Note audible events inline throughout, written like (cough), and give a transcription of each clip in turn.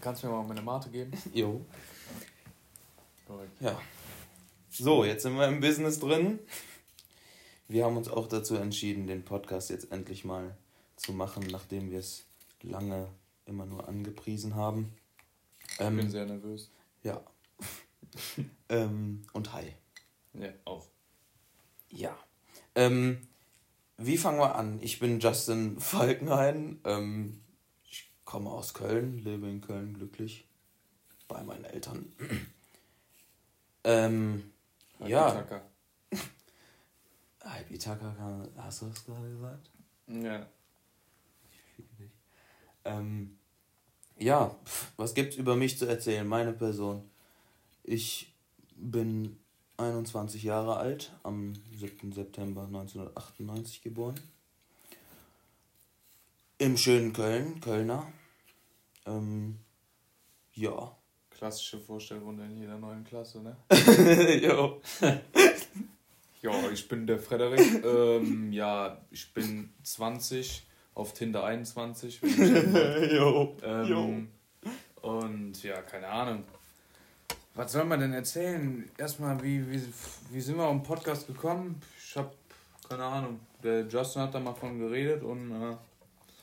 Kannst du mir mal meine Mate geben? (laughs) Jo. Ja. So, jetzt sind wir im Business drin. Wir haben uns auch dazu entschieden, den Podcast jetzt endlich mal zu machen, nachdem wir es lange immer nur angepriesen haben. Ähm, ich bin sehr nervös. Ja. (laughs) ähm, und hi. Ja, auch. Ja. Ähm, wie fangen wir an? Ich bin Justin Falkenhayn. Ähm, komme aus Köln, lebe in Köln glücklich bei meinen Eltern. (clears throat) ähm, ja. (laughs) Halbitaka, hast du das gerade gesagt? Ja. Ähm, ja, was gibt's über mich zu erzählen? Meine Person. Ich bin 21 Jahre alt, am 7. September 1998 geboren. Im schönen Köln, Kölner. Ähm, ja. Klassische Vorstellrunde in jeder neuen Klasse, ne? (laughs) jo. (laughs) ja, ich bin der Frederik. ähm, ja, ich bin 20, auf Tinder 21. (laughs) jo. Ähm, jo. Und ja, keine Ahnung. Was soll man denn erzählen? Erstmal, wie, wie, wie sind wir am Podcast gekommen? Ich hab keine Ahnung. Der Justin hat da mal von geredet und. Äh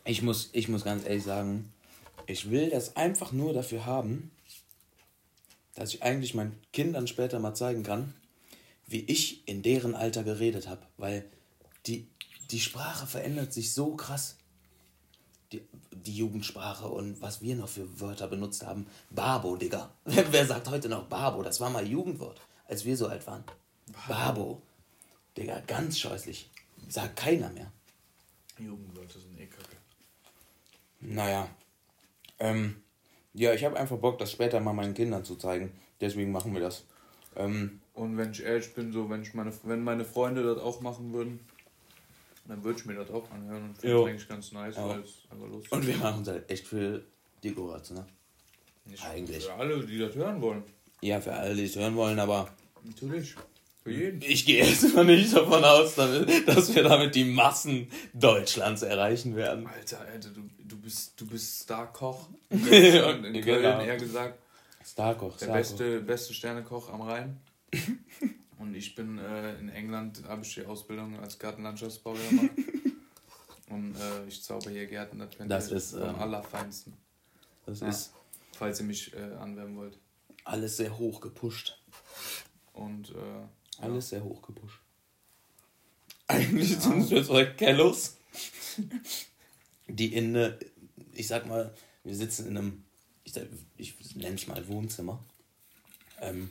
ich, muss, ich muss ganz ehrlich sagen, ich will das einfach nur dafür haben, dass ich eigentlich meinen Kindern später mal zeigen kann, wie ich in deren Alter geredet habe. Weil die, die Sprache verändert sich so krass die, die Jugendsprache und was wir noch für Wörter benutzt haben. Babo, Digga. (laughs) Wer sagt heute noch Babo? Das war mal Jugendwort, als wir so alt waren. Babo. Digga, ganz scheußlich. Sagt keiner mehr. Jugendwörter sind eh kacke. Naja. Ähm, ja, ich habe einfach Bock, das später mal meinen Kindern zu zeigen. Deswegen machen wir das. Ähm, und wenn ich ehrlich bin, so, wenn, ich meine, wenn meine Freunde das auch machen würden, dann würde ich mir das auch anhören und finde es eigentlich ganz nice, ja. weil es einfach lustig Und wir machen es halt echt für die Goratze, ne? Nicht eigentlich. Für alle, die das hören wollen. Ja, für alle, die es hören wollen, aber. Natürlich. Für jeden. Ich gehe jetzt mal nicht davon aus, dass wir damit die Massen Deutschlands erreichen werden. Alter, Alter, du, du bist, du bist Starkoch. (laughs) in Köln genau. eher gesagt. Starkoch, Der Starkoch. beste, beste Sternekoch am Rhein. (laughs) Und ich bin äh, in England, habe ich die Ausbildung als Gartenlandschaftsbauer gemacht. (laughs) Und äh, ich zauber hier Gärten, das, das ist am ähm, allerfeinsten. Das ja, ist. Falls ihr mich äh, anwerben wollt. Alles sehr hoch gepusht. Und. Alles ja. sehr hoch gepusht. (laughs) Eigentlich ja. sind wir zwei Kellos, die in, ich sag mal, wir sitzen in einem, ich, ich nenne es mal Wohnzimmer. Ähm,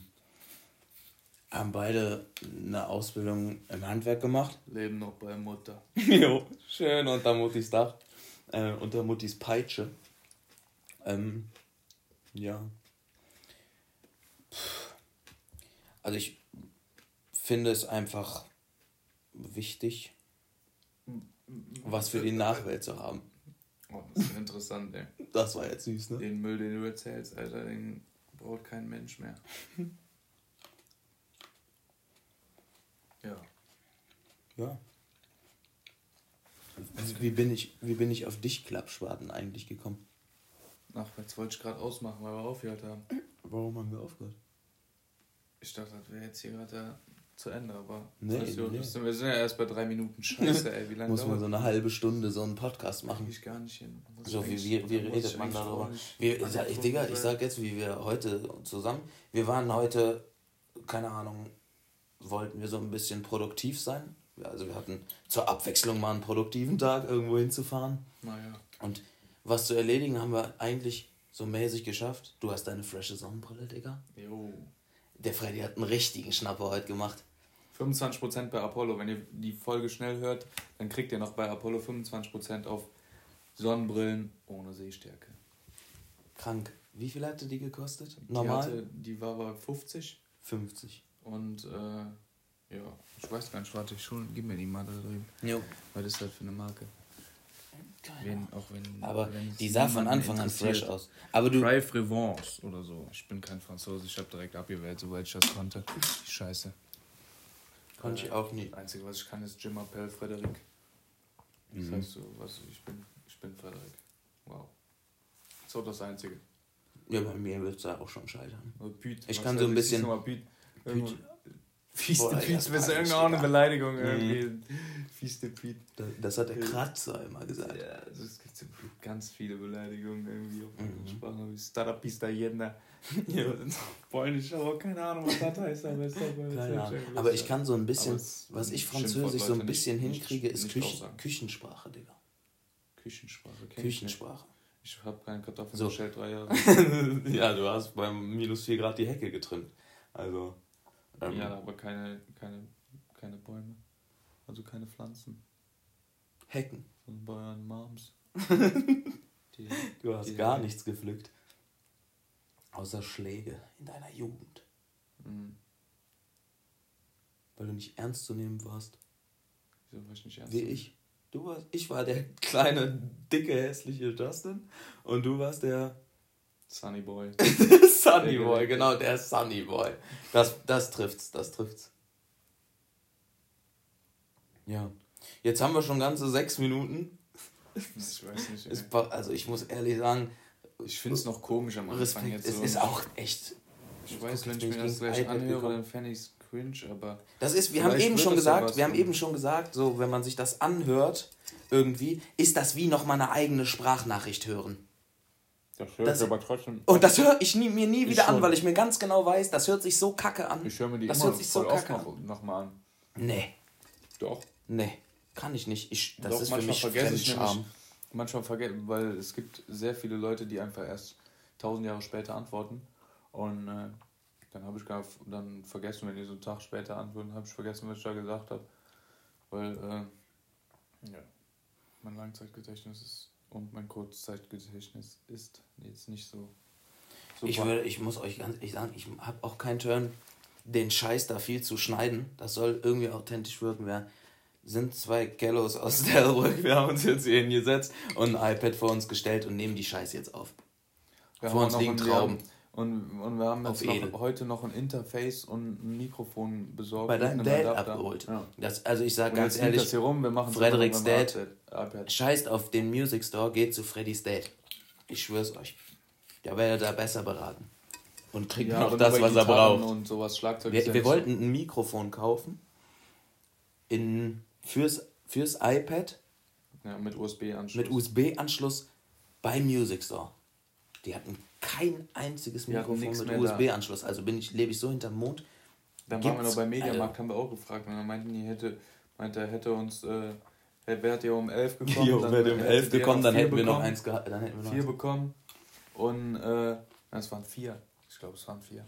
haben beide eine Ausbildung im Handwerk gemacht. Leben noch bei Mutter. (laughs) jo, schön unter Muttis Dach. Äh, unter Muttis Peitsche. Ähm, ja. Also ich finde es einfach wichtig, was für die Nachwelt zu haben. Oh, das ist interessant, ey. (laughs) Das war jetzt süß, ne? Den Müll, den du erzählst, Alter, den braucht kein Mensch mehr. (laughs) Ja. Ja. Also wie, bin ich, wie bin ich auf dich, Klappschwaden, eigentlich gekommen? Ach, jetzt wollte ich gerade ausmachen, weil wir aufgehört haben. Warum haben wir aufgehört? Ich dachte, das wäre jetzt hier gerade zu Ende, aber nee, nee. wir sind ja erst bei drei Minuten. Scheiße, ey, wie lange Muss man so eine halbe Stunde so einen Podcast machen? Ich gar nicht hin. so, wie, wie, wie redet man darüber? Wir, ich, Digga, ich sag jetzt, wie wir heute zusammen, wir waren heute, keine Ahnung, wollten wir so ein bisschen produktiv sein. Also wir hatten zur Abwechslung mal einen produktiven Tag, irgendwo hinzufahren. Naja. Und was zu erledigen haben wir eigentlich so mäßig geschafft. Du hast deine frische Sonnenbrille, Digga. Jo. Der Freddy hat einen richtigen Schnapper heute gemacht. 25% bei Apollo. Wenn ihr die Folge schnell hört, dann kriegt ihr noch bei Apollo 25% auf Sonnenbrillen ohne Sehstärke. Krank. Wie viel hatte die gekostet? Normal? Die, hatte, die war bei 50. 50. Und äh, ja, ich weiß gar nicht, warte, schon, gib mir die mal da drüben. Jo. Was ist das für eine Marke? Wenn, auch wenn, aber wenn die sah von Anfang an fresh aus. Aber du. Drive Revanche oder so. Ich bin kein Franzose, ich habe direkt abgewählt, soweit ich das konnte. Scheiße. Konnte ich auch nie. Das Einzige, was ich kann, ist Jim Appel Frederik. Das mhm. heißt so, was, ich bin, ich bin Frederik. Wow. So das Einzige. Ja, bei mir wird es da auch schon scheitern. Püt, ich kann so ein bisschen. sag mal Fieste Püt, das ist irgendeine. Beleidigung Mhm. irgendwie. Fieste Püt. Das, das hat der Kratzer immer gesagt. Ja, also es gibt so ganz viele Beleidigungen irgendwie auf Mhm. mhm. Sprache. wie Starapista jedna. (laughs) Ja. (laughs) Polnisch, aber keine Ahnung, was das heißt. Aber, ist Ahnung. Aber ich kann so ein bisschen, Aber was ich Französisch so ein bisschen nicht- hinkriege, ist Küchen. Küchensprache, Digga. Küchensprache. kenn ich. Küchensprache. Ich habe keine Kartoffeln So. drei Jahre. (laughs) ja, du hast beim minus 4 Grad die Hecke getrimmt. Also. Ähm, ja, aber keine, keine, keine Bäume. Also keine Pflanzen. Hecken. Sondern bei euren Moms. (laughs) Die, Du hast die gar Hecke. nichts gepflückt. Außer Schläge in deiner Jugend. Mhm. Weil du nicht ernst zu nehmen warst. Wieso war ich nicht ernst? Wie ich. Du warst, ich war der kleine, dicke, hässliche Justin. Und du warst der Sunny Boy. (laughs) Sunny Boy, genau, der Sunny Boy. Das, das trifft's, das trifft's. Ja. Jetzt haben wir schon ganze sechs Minuten. Ich weiß nicht. Es also ich muss ehrlich sagen, Ich finde es noch komisch am Anfang Respekt, jetzt. es so. ist auch echt. Ich weiß, wenn ich mir das gleich anhöre, dann fände ich es cringe, aber. Das ist, wir haben eben schon gesagt, wir haben eben schon gesagt, so wenn man sich das anhört, irgendwie, ist das wie nochmal eine eigene Sprachnachricht hören. Das hört Das- aber trotzdem. Und das höre ich nie, mir nie Ich wieder an, schon. weil ich mir ganz genau weiß, das hört sich so kacke an. Ich höre mir die das immer hört sich so oft kacke noch, noch mal an. Nee, Doch. nee, kann ich nicht. Ich, das Doch, ist für manchmal mich vergesse ich Fremdscham. manchmal vergesse, weil es gibt sehr viele Leute, die einfach erst tausend Jahre später antworten und äh, dann habe ich gar dann vergessen, wenn die so einen Tag später antworten, habe ich vergessen, was ich da gesagt habe, weil äh, ja, mein Langzeitgedächtnis ist und mein Kurzzeitgedächtnis ist jetzt nicht so. super. Ich, würde, ich muss euch ganz ehrlich sagen, ich habe auch keinen Turn, den Scheiß da viel zu schneiden. Das soll irgendwie authentisch wirken. Wir sind zwei Kellos aus Delbrück. (laughs) Wir haben uns jetzt hier hingesetzt und ein iPad vor uns gestellt und nehmen die Scheiße jetzt auf. Wir Vor uns liegen Trauben. haben- Und, und wir haben jetzt noch, heute noch ein Interface und ein Mikrofon besorgt. Bei deinem Dad Adapter. abgeholt. Ja. Das, also ich sage ganz ehrlich, das hier rum, wir machen Fredericks Dad iPad. scheißt auf den Music Store, geht zu Freddy's Dad. Ich schwör's euch. Der wäre da besser beraten. Und kriegt Ja, noch das, was er Gitarren braucht. Und sowas, Schlagzeug Wir, wir wollten ein Mikrofon kaufen in, fürs, fürs iPad Ja, mit USB-Anschluss. mit USB-Anschluss bei Music Store. Die hatten kein einziges Mikrofon mit. USB-Anschluss. Also bin ich, lebe ich so hinterm Mond. Dann waren wir noch beim Mediamarkt, Alter. haben wir auch gefragt. Und dann meinten die, hätte, meinte, er hätte uns, äh, wäre ja um 11 gekommen. (laughs) Jo, dann wäre um hätte 11 der gekommen, dann hätten wir noch bekommen, eins gehabt. Dann hätten wir noch Vier eins. bekommen. Und, äh, es waren vier. Ich glaube, es waren vier.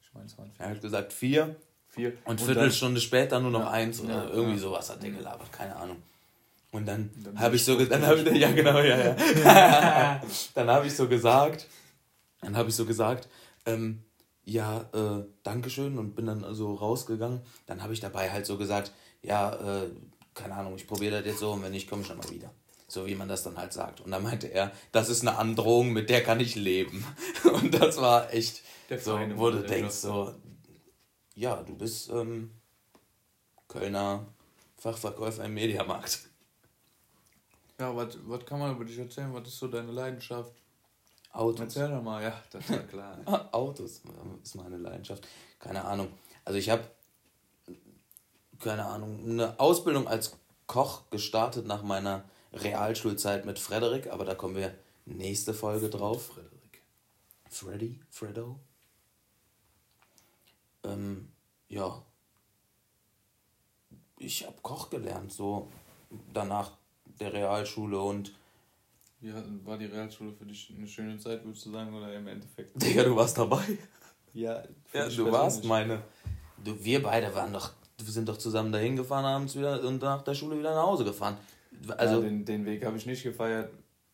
Ich meine, es waren vier. Er hat gesagt vier Vier. und, dann- Viertelstunde später nur noch Ja, eins oder ja, irgendwie ja. sowas hat der gelabert, keine Ahnung. Und dann, Dann habe ich so gesagt, (laughs) ja genau, ja, ja. (laughs) dann habe ich so gesagt, dann habe ich so gesagt, ähm, ja, äh, Dankeschön und bin dann so rausgegangen. Dann habe ich dabei halt so gesagt, ja, äh, keine Ahnung, ich probiere das jetzt so und wenn nicht, komme ich dann mal wieder. So wie man das dann halt sagt. Und dann meinte er, das ist eine Androhung, mit der kann ich leben. (laughs) Und das war echt Der so, wo du denkst, so, ja, du bist ähm, Kölner Fachverkäufer im Mediamarkt. Ja, was was kann man über dich erzählen? Was ist so deine Leidenschaft? Autos. Erzähl doch mal, ja, das ist ja klar. (laughs) Autos ist meine Leidenschaft. Keine Ahnung. Also ich habe, keine Ahnung, eine Ausbildung als Koch gestartet nach meiner Realschulzeit mit Frederik, aber da kommen wir nächste Folge drauf. Frederik. Freddy, Freddo. Ähm, ja. Ich habe Koch gelernt, so danach der Realschule und Ja, war die Realschule für dich eine schöne Zeit, würdest du sagen, oder im Endeffekt? Digga, du warst dabei. Ja, Ja, du warst meine. Du, wir beide waren doch, wir sind doch zusammen dahin gefahren, abends wieder und nach der Schule wieder nach Hause gefahren. Also, Also ja, den, den Weg habe ich nicht gefeiert,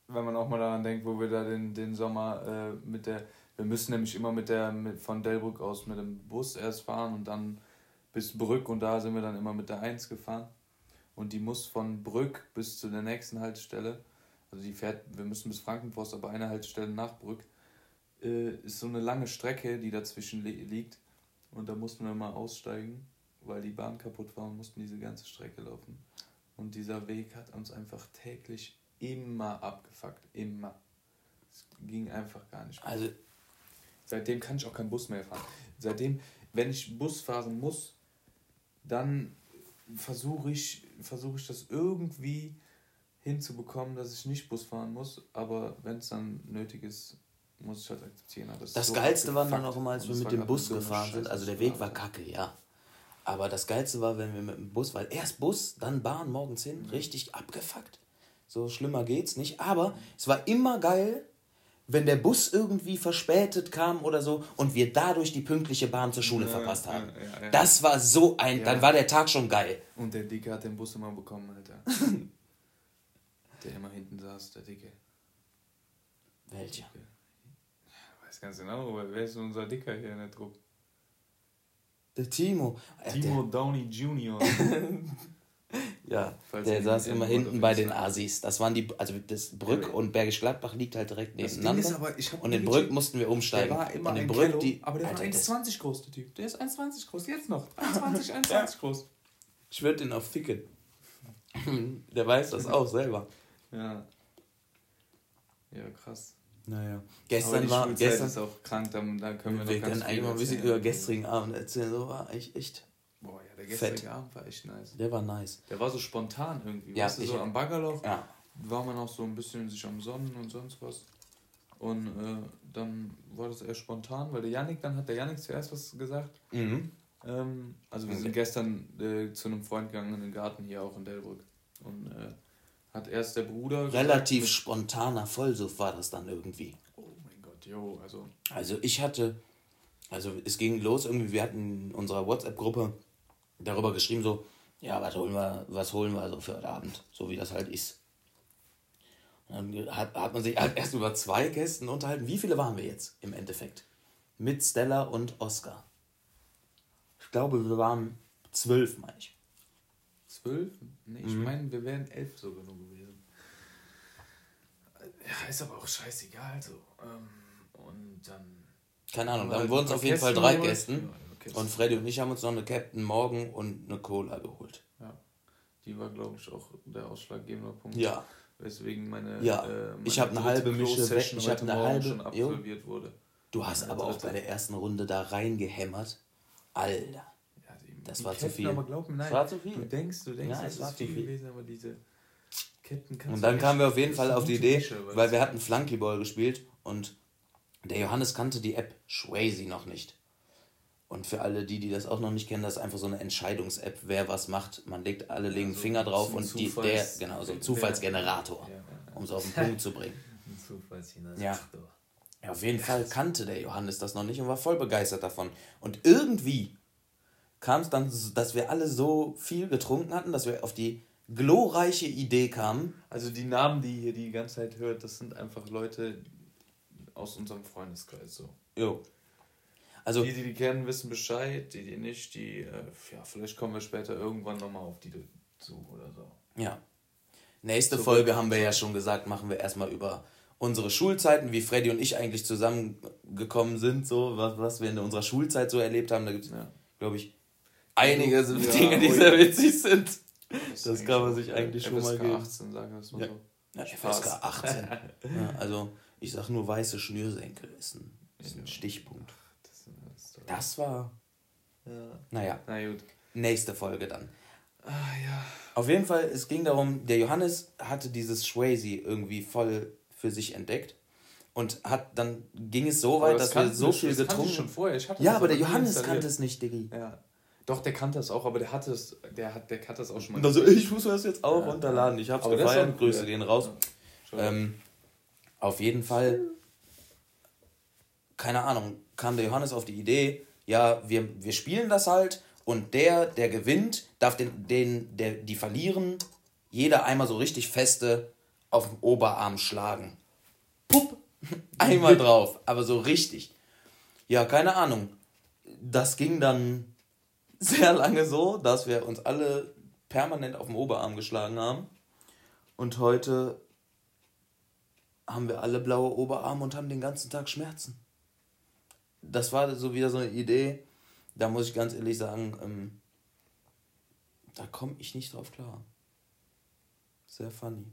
wenn man auch mal daran denkt, wo wir da den, den Sommer äh, mit der, wir müssen nämlich immer mit der, mit, von Delbrück aus mit dem Bus erst fahren und dann bis Brück und da sind wir dann immer mit der 1 gefahren. Und die muss von Brück bis zu der nächsten Haltestelle, also die fährt, wir müssen bis Frankenforst, aber eine Haltestelle nach Brück, äh, ist so eine lange Strecke, die dazwischen li liegt. Und da mussten wir mal aussteigen, weil die Bahn kaputt war und mussten diese ganze Strecke laufen. Und dieser Weg hat uns einfach täglich immer abgefuckt. Immer. Es ging einfach gar nicht. mehr. also Seitdem kann ich auch keinen Bus mehr fahren. Seitdem, wenn ich Bus fahren muss, dann versuche ich, versuch ich das irgendwie hinzubekommen, dass ich nicht Bus fahren muss. Aber wenn es dann nötig ist, muss ich halt akzeptieren. Das, das so Geilste war dann auch immer, als wir mit dem Bus gefahren sind. Also der Weg war kacke, ja. Aber das Geilste war, wenn wir mit dem Bus, weil erst Bus, dann Bahn morgens hin, mhm. richtig abgefuckt. So schlimmer geht's nicht. Aber es war immer geil, wenn der Bus irgendwie verspätet kam oder so und wir dadurch die pünktliche Bahn zur Schule ja, verpasst haben. Ja, ja, das war so ein, dann war der Tag schon geil. Und der Dicke hat den Bus immer bekommen, Alter. (laughs) der immer hinten saß, der Dicke. Welcher? Ich weiß ganz genau, aber wer ist unser Dicker hier in der Truppe? Der Timo. Timo der, Downey Jr. (laughs) Ja, Falls der saß immer hinten bei den Asis. Das waren die, also das Brück ja, und Bergisch Gladbach liegt halt direkt nebeneinander. Aber, und in Brück mussten wir umsteigen. Der war immer und in Brück, Kello, die, aber der Alter, war 1,20 groß, der Typ. Der ist 1,20 groß, jetzt noch. 1,20, 1,20 ja. groß. Ich würde den auf ficken. (laughs) der weiß das auch selber. Ja. Ja, krass. Naja. Gestern war. Gestern ist auch krank, da, da können wir, wir noch können eigentlich mal ein bisschen über gestrigen Abend erzählen. So war echt, echt Boah, ja, der gestrige Fett. Abend war echt nice. Der war nice. Der war so spontan irgendwie. Ja, weißt du, so am Baggerloch ja. war man auch so ein bisschen sich am Sonnen und sonst was. Und äh, dann war das eher spontan, weil der Janik, dann hat der Janik zuerst was gesagt. Mhm. Ähm, also wir sind gestern äh, zu einem Freund gegangen in den Garten hier auch in Delbrück. Und äh, hat erst der Bruder. Relativ gesagt, spontaner Vollsuff war das dann irgendwie. Oh mein Gott, jo, also. Also ich hatte, also es ging los irgendwie, wir hatten in unserer WhatsApp-Gruppe darüber geschrieben, so, ja, was holen wir, was holen wir also für heute Abend, so wie das halt ist. Und dann hat, hat man sich halt erst über zwei Gästen unterhalten. Wie viele waren wir jetzt im Endeffekt? Mit Stella und Oscar. Ich glaube, wir waren zwölf, meine ich. Zwölf? Nee, ich mhm. meine, wir wären elf sogar nur gewesen. Ja, ist aber auch scheißegal so. Ähm, und dann. Keine Ahnung, dann wurden es auf jeden Fall drei Gästen. Kiste. Und Freddy und ich haben uns noch eine Captain Morgan und eine Cola geholt. Ja. Die war, glaube ich, auch der ausschlaggebende Punkt. Ja. Weswegen meine. Ja. Äh, meine ich habe eine halbe Mische weg. Ich habe eine halbe. Schon absolviert wurde. Du hast aber auch bei der ersten Runde da reingehämmert. Alter. Das war Ketten, zu viel. Aber glaub mir, nein, das war zu viel. Du denkst, du denkst, ja, es war zu viel gewesen, aber diese Ketten kannst Und dann kamen wir auf jeden Fall auf die Idee, Mische, weil wir hatten Flunkyball gespielt und der Johannes kannte die App Swayze noch nicht. Und für alle die, die das auch noch nicht kennen, das ist einfach so eine Entscheidungs-App, wer was macht. Man legt, alle legen also Finger drauf und die, der, genau, so ein (laughs) Zufallsgenerator, ja, um es auf den Punkt zu bringen. (laughs) Ein Zufallsgenerator. Ja. ja, auf jeden Fall kannte der Johannes das noch nicht und war voll begeistert davon. Und irgendwie kam es dann, dass wir alle so viel getrunken hatten, dass wir auf die glorreiche Idee kamen. Also die Namen, die ihr die ganze Zeit hört, das sind einfach Leute aus unserem Freundeskreis so. Jo. Also, die, die die kennen, wissen Bescheid, die, die nicht, die, äh, ja, vielleicht kommen wir später irgendwann nochmal auf die zu oder so. Ja. Nächste so Folge haben wir ja schon gesagt, machen wir erstmal über unsere Schulzeiten, wie Freddy und ich eigentlich zusammengekommen sind, so, was, was wir in unserer Schulzeit so erlebt haben. Da gibt es, ja. glaube ich, einige ja, Dinge, die sehr witzig sind. Das, das kann man sich eigentlich schon mal geben. 18, sagen wir es mal ja. so. Ja, FSK 18. (laughs) ja, also, ich sag nur weiße Schnürsenkel ist ein, ist ein Stichpunkt. Das war. Ja. Naja. Na gut. Nächste Folge dann. Ah, ja. Auf jeden Fall, es ging darum, der Johannes hatte dieses Swayze irgendwie voll für sich entdeckt. Und hat dann ging es so weit, dass wir so viel getrunken schon vorher. Ich hatte ja, aber der Johannes kannte es nicht, Diggi. Ja. Doch, der kannte es auch, aber der hatte es, der hat, der hat das auch schon mal. Also ich muss das jetzt auch ja. runterladen. Ich hab's aber gefeiert. Grüße gehen raus. Ja. Ähm, auf jeden Fall, keine Ahnung, kam der Johannes auf die Idee, ja, wir, wir spielen das halt und der, der gewinnt, darf den, den der, die verlieren, jeder einmal so richtig feste auf den Oberarm schlagen. Pupp, (laughs) einmal (laughs) drauf, aber so richtig. Ja, keine Ahnung. Das ging dann sehr lange so, dass wir uns alle permanent auf den Oberarm geschlagen haben. Und heute haben wir alle blaue Oberarme und haben den ganzen Tag Schmerzen das war so wieder so eine Idee, da muss ich ganz ehrlich sagen, ähm, da komme ich nicht drauf klar. Sehr funny.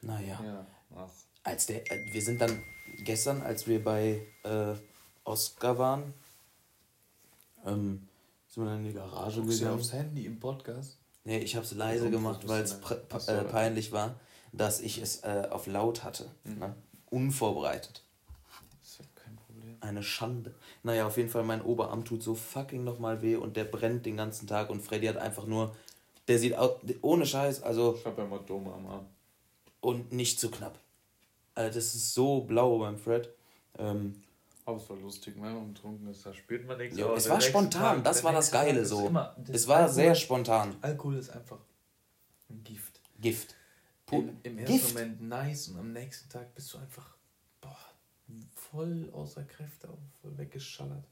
Naja. Ja, ach. als der, äh, wir sind dann gestern, als wir bei äh, Oscar waren, ähm, sind wir dann in die Garage Guckst du gegangen. aufs Handy im Podcast? Nee, ich habe es leise gemacht, weil es äh, peinlich war, dass ich es äh, auf laut hatte. Mhm. Ne? Unvorbereitet. ist ja kein Problem. Eine Schande. Naja, auf jeden Fall, mein Oberarm tut so fucking nochmal weh und der brennt den ganzen Tag und Freddy hat einfach nur, der sieht aus, ohne Scheiß, also, Ich habe ja Hämatome am Arm. und nicht zu knapp. Also das ist so blau beim Fred. Ähm, Aber es war lustig, wenn man betrunken ist, da spürt man nichts. jo, es war spontan, Tag- das war das Tag Geile so. immer- das Es war Alkohol- sehr spontan. Alkohol ist einfach ein Gift. Gift. Pu- Im, Im ersten Gift. Moment nice und am nächsten Tag bist du einfach boah, voll außer Kräfte, voll weggeschallert.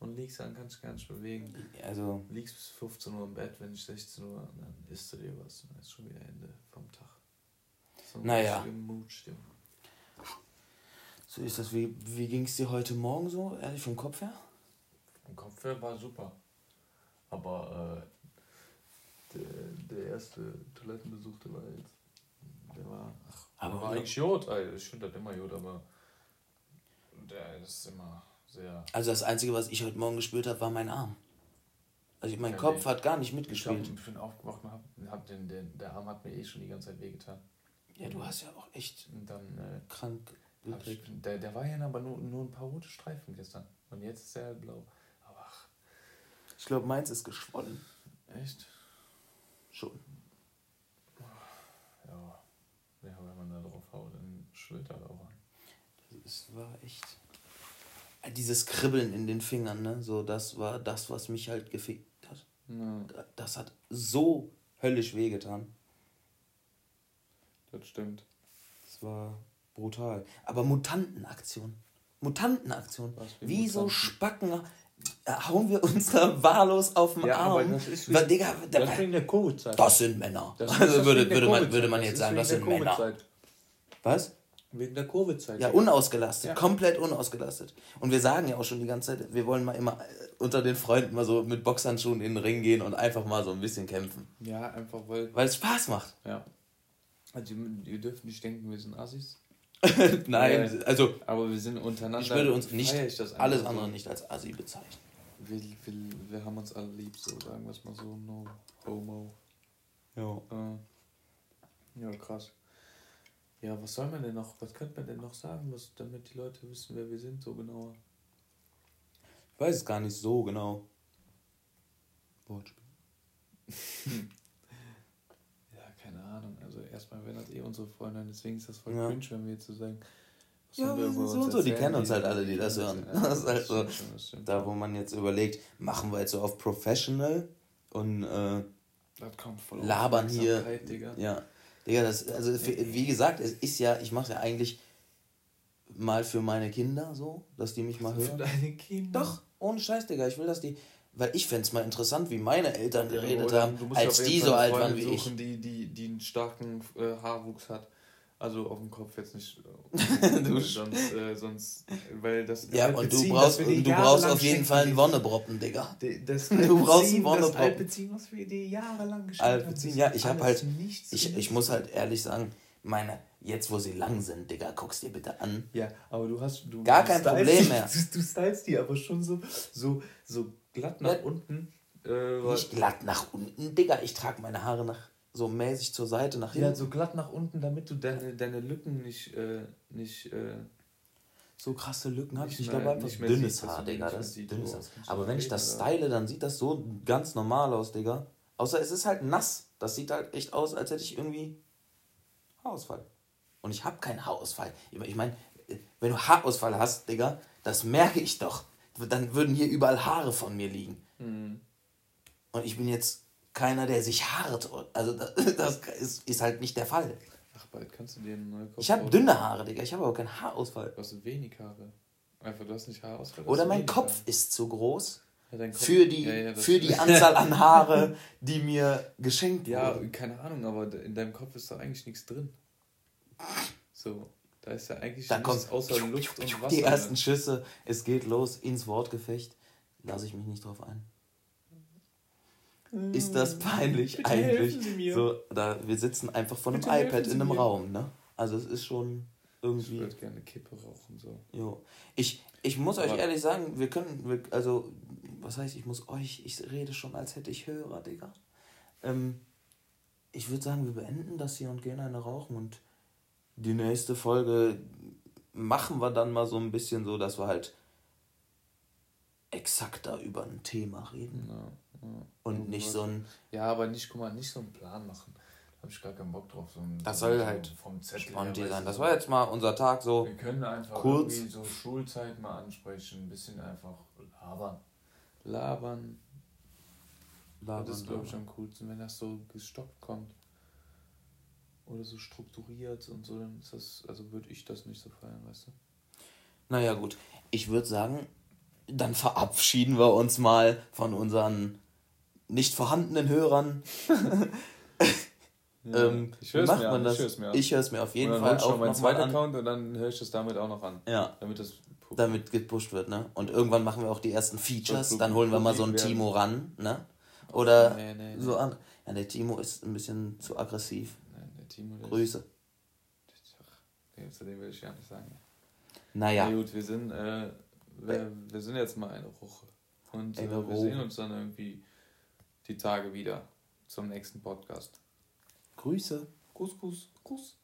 Und liegst dann, kannst dich gar nicht bewegen. Also, Liegst bis 15 Uhr im Bett, wenn nicht 16 Uhr, dann isst du dir was und dann ist schon wieder Ende vom Tag. So Naja. Mutstimmung. So ist das. Wie, wie ging es dir heute Morgen so, ehrlich vom Kopf her? Vom Kopf her war super. Aber äh, der, der erste Toilettenbesuch, der war jetzt. Der war. Ach, Aber war eigentlich Jod. Ich finde das immer Jod, aber der ist immer sehr. Also das Einzige, was ich heute Morgen gespürt habe, war mein Arm. Also mein Ja, Kopf nee. hat gar nicht mitgespielt. ich bin aufgewacht und hab, hab den, den, der Arm hat mir eh schon die ganze Zeit wehgetan. Ja, du hast ja auch echt Und dann äh, krank ich, der, der war ja aber nur, nur ein paar rote Streifen gestern. Und jetzt ist er halt blau. Aber ach, Ich glaube, meins ist geschwollen. echt? Schon. Ja. Ja, wenn man da drauf haut, dann schwillt er auch an. Es war echt. Dieses Kribbeln in den Fingern, ne? So, das war das, was mich halt gefickt hat. Ja, Das hat so höllisch wehgetan. das stimmt. Das war brutal. Aber Mutantenaktion. Mutantenaktion. Wie so Mutanten? Spacken äh, hauen wir uns da wahllos auf den Ja, Arm. das ist Digga, da- Das wegen der Covid-Zeit. das sind Männer. Das also das würde, würde, man, würde man Das jetzt sagen, wegen das der sind Männer. Covid-Zeit. Was? Wegen der Covid-Zeit. Ja, unausgelastet, Ja. komplett unausgelastet. Und wir sagen ja auch schon die ganze Zeit, wir wollen mal immer äh, unter den Freunden mal so mit Boxhandschuhen in den Ring gehen und einfach mal so ein bisschen kämpfen. Ja, einfach weil. Weil es Spaß macht. Ja. Also, ihr dürft nicht denken, wir sind Assis. (laughs) Nein, Ja. also Aber wir sind untereinander. ich würde uns nicht, alles andere nicht als Assi bezeichnen. Wir, wir, wir haben uns alle lieb, so sagen wir es mal so. No homo. Ja. Äh, ja, krass. Ja, was soll man denn noch? Was könnte man denn noch sagen, was, damit die Leute wissen, wer wir sind, so genauer? Ich weiß es gar nicht so genau. (laughs) Wortspiel. Also erstmal wären das eh unsere Freunde, deswegen ist das voll Ja. cringe, wenn wir jetzt so sagen. was Ja, wir sind so und so, die kennen uns halt alle, die das hören. Das ist halt so. Da, wo man jetzt überlegt, machen wir jetzt so auf Professional und äh, labern hier. Digga. Ja. Digga, das, also für- wie gesagt, es ist ja, ich mache ja eigentlich mal für meine Kinder so, dass die mich mal Für hören. deine Kinder. Doch, ohne Scheiß, Digga. Ich will, dass die. Weil ich fände es mal interessant, wie meine Eltern geredet Oder haben, als die so alt waren wie ich. suchen, Die, die, die einen starken äh, Haarwuchs hat. Also auf dem Kopf jetzt nicht. (laughs) Du- sonst, äh, sonst, weil das. Ja, und du brauchst, die du brauchst auf jeden Fall einen Wonnebroppen, Digga. Das (laughs) Du brauchst einen Wonnebroppen. Altbeziehen, was wir dir jahrelang geschenkt Altbeziehen, haben, ja, ich ist hab alles halt- nichts Ich, ich muss halt ehrlich sagen, meine, jetzt wo sie lang sind, Digga, guck's dir bitte an. Ja, aber du hast. Du, Gar kein Problem mehr. Du, (laughs) du stylst die aber schon so, so, so glatt nach Ja. unten. Äh, Nicht glatt nach unten, Digga. Ich trage meine Haare nach so mäßig zur Seite, nach hinten. ja, so glatt nach unten, damit du deine, deine Lücken nicht. Äh, nicht äh, So krasse Lücken habe ich. Nicht Ich glaube mehr- einfach dünnes siehst, dass Haar, Digga. Das ist siehst, dünnes Haar. Aber wenn ich das style, dann sieht das so ganz normal aus, Digga. Außer es ist halt nass. Das sieht halt echt aus, als hätte ich irgendwie Haarausfall. Und ich habe keinen Haarausfall. Ich meine, wenn du Haarausfall hast, Digga, das merke ich doch. Dann würden hier überall Haare von mir liegen. Mhm. Und ich bin jetzt keiner, der sich haart. Also das, (laughs) das ist, ist halt nicht der Fall. Ach, bald kannst du dir eine neue Kopf Ich habe dünne Haare, Digga. Ich habe aber keinen Haarausfall. Du hast wenig Haare. Einfach, du hast nicht Haarausfall. Oder mein Kopf Haare. ist zu groß Ja, für die, Ja, ja, für die. Anzahl an Haare, (laughs) die mir geschenkt Ja, wurden. keine Ahnung, aber in deinem Kopf ist doch eigentlich nichts drin. So, da ist ja eigentlich Da nichts kommt außer Luft und Wasser. die ersten ne? Schüsse. Es geht los ins Wortgefecht. Lasse ich mich nicht drauf ein. Ist das peinlich Bitte eigentlich? Sie mir. So, da, wir sitzen einfach vor einem Bitte iPad in einem mir. Raum, ne? Also es ist schon. irgendwie. Ich würde gerne Kippe rauchen, so. Jo. Ich, ich muss Aber euch ehrlich sagen, wir können, wir, also, was heißt, ich muss euch, ich rede schon, als hätte ich Hörer, Digga. Ähm, ich würde sagen, wir beenden das hier und gehen eine rauchen und die nächste Folge machen wir dann mal so ein bisschen so, dass wir halt exakter über ein Thema reden. Ja, ja. Und nicht so ein. Ja, aber nicht, guck mal, nicht so einen Plan machen. Da habe ich gar keinen Bock drauf. So ein, das so soll halt vom Zettel sein. Das war jetzt mal unser Tag so. Wir können einfach kurz. irgendwie so Schulzeit mal ansprechen, ein bisschen einfach labern. Labern. Labern das ist, glaube ich, am coolsten, wenn das so gestoppt kommt. Oder so strukturiert und so, dann ist das, also würde ich das nicht so feiern, weißt du? Naja, gut. Ich würde sagen, dann verabschieden wir uns mal von unseren nicht vorhandenen Hörern. (laughs) ja, ähm, ich höre es mir, an, ich mir, ich hör's mir auf jeden Fall auch meinen zweiten Account und dann höre ich das damit auch noch an. Ja. Damit das damit gepusht wird, ne? Und irgendwann machen wir auch die ersten Features, dann holen wir mal so einen Timo ran, ne? Oder nee, nee, nee. so an. Ja, der Timo ist ein bisschen zu aggressiv. Der Grüße. Ach, zu dem will ich ja nicht sagen. Naja. Na gut, wir sind, äh, wir, wir sind jetzt mal eine Woche. Und äh, wir sehen uns dann irgendwie die Tage wieder zum nächsten Podcast. Grüße. Gruß, Gruß, Gruß.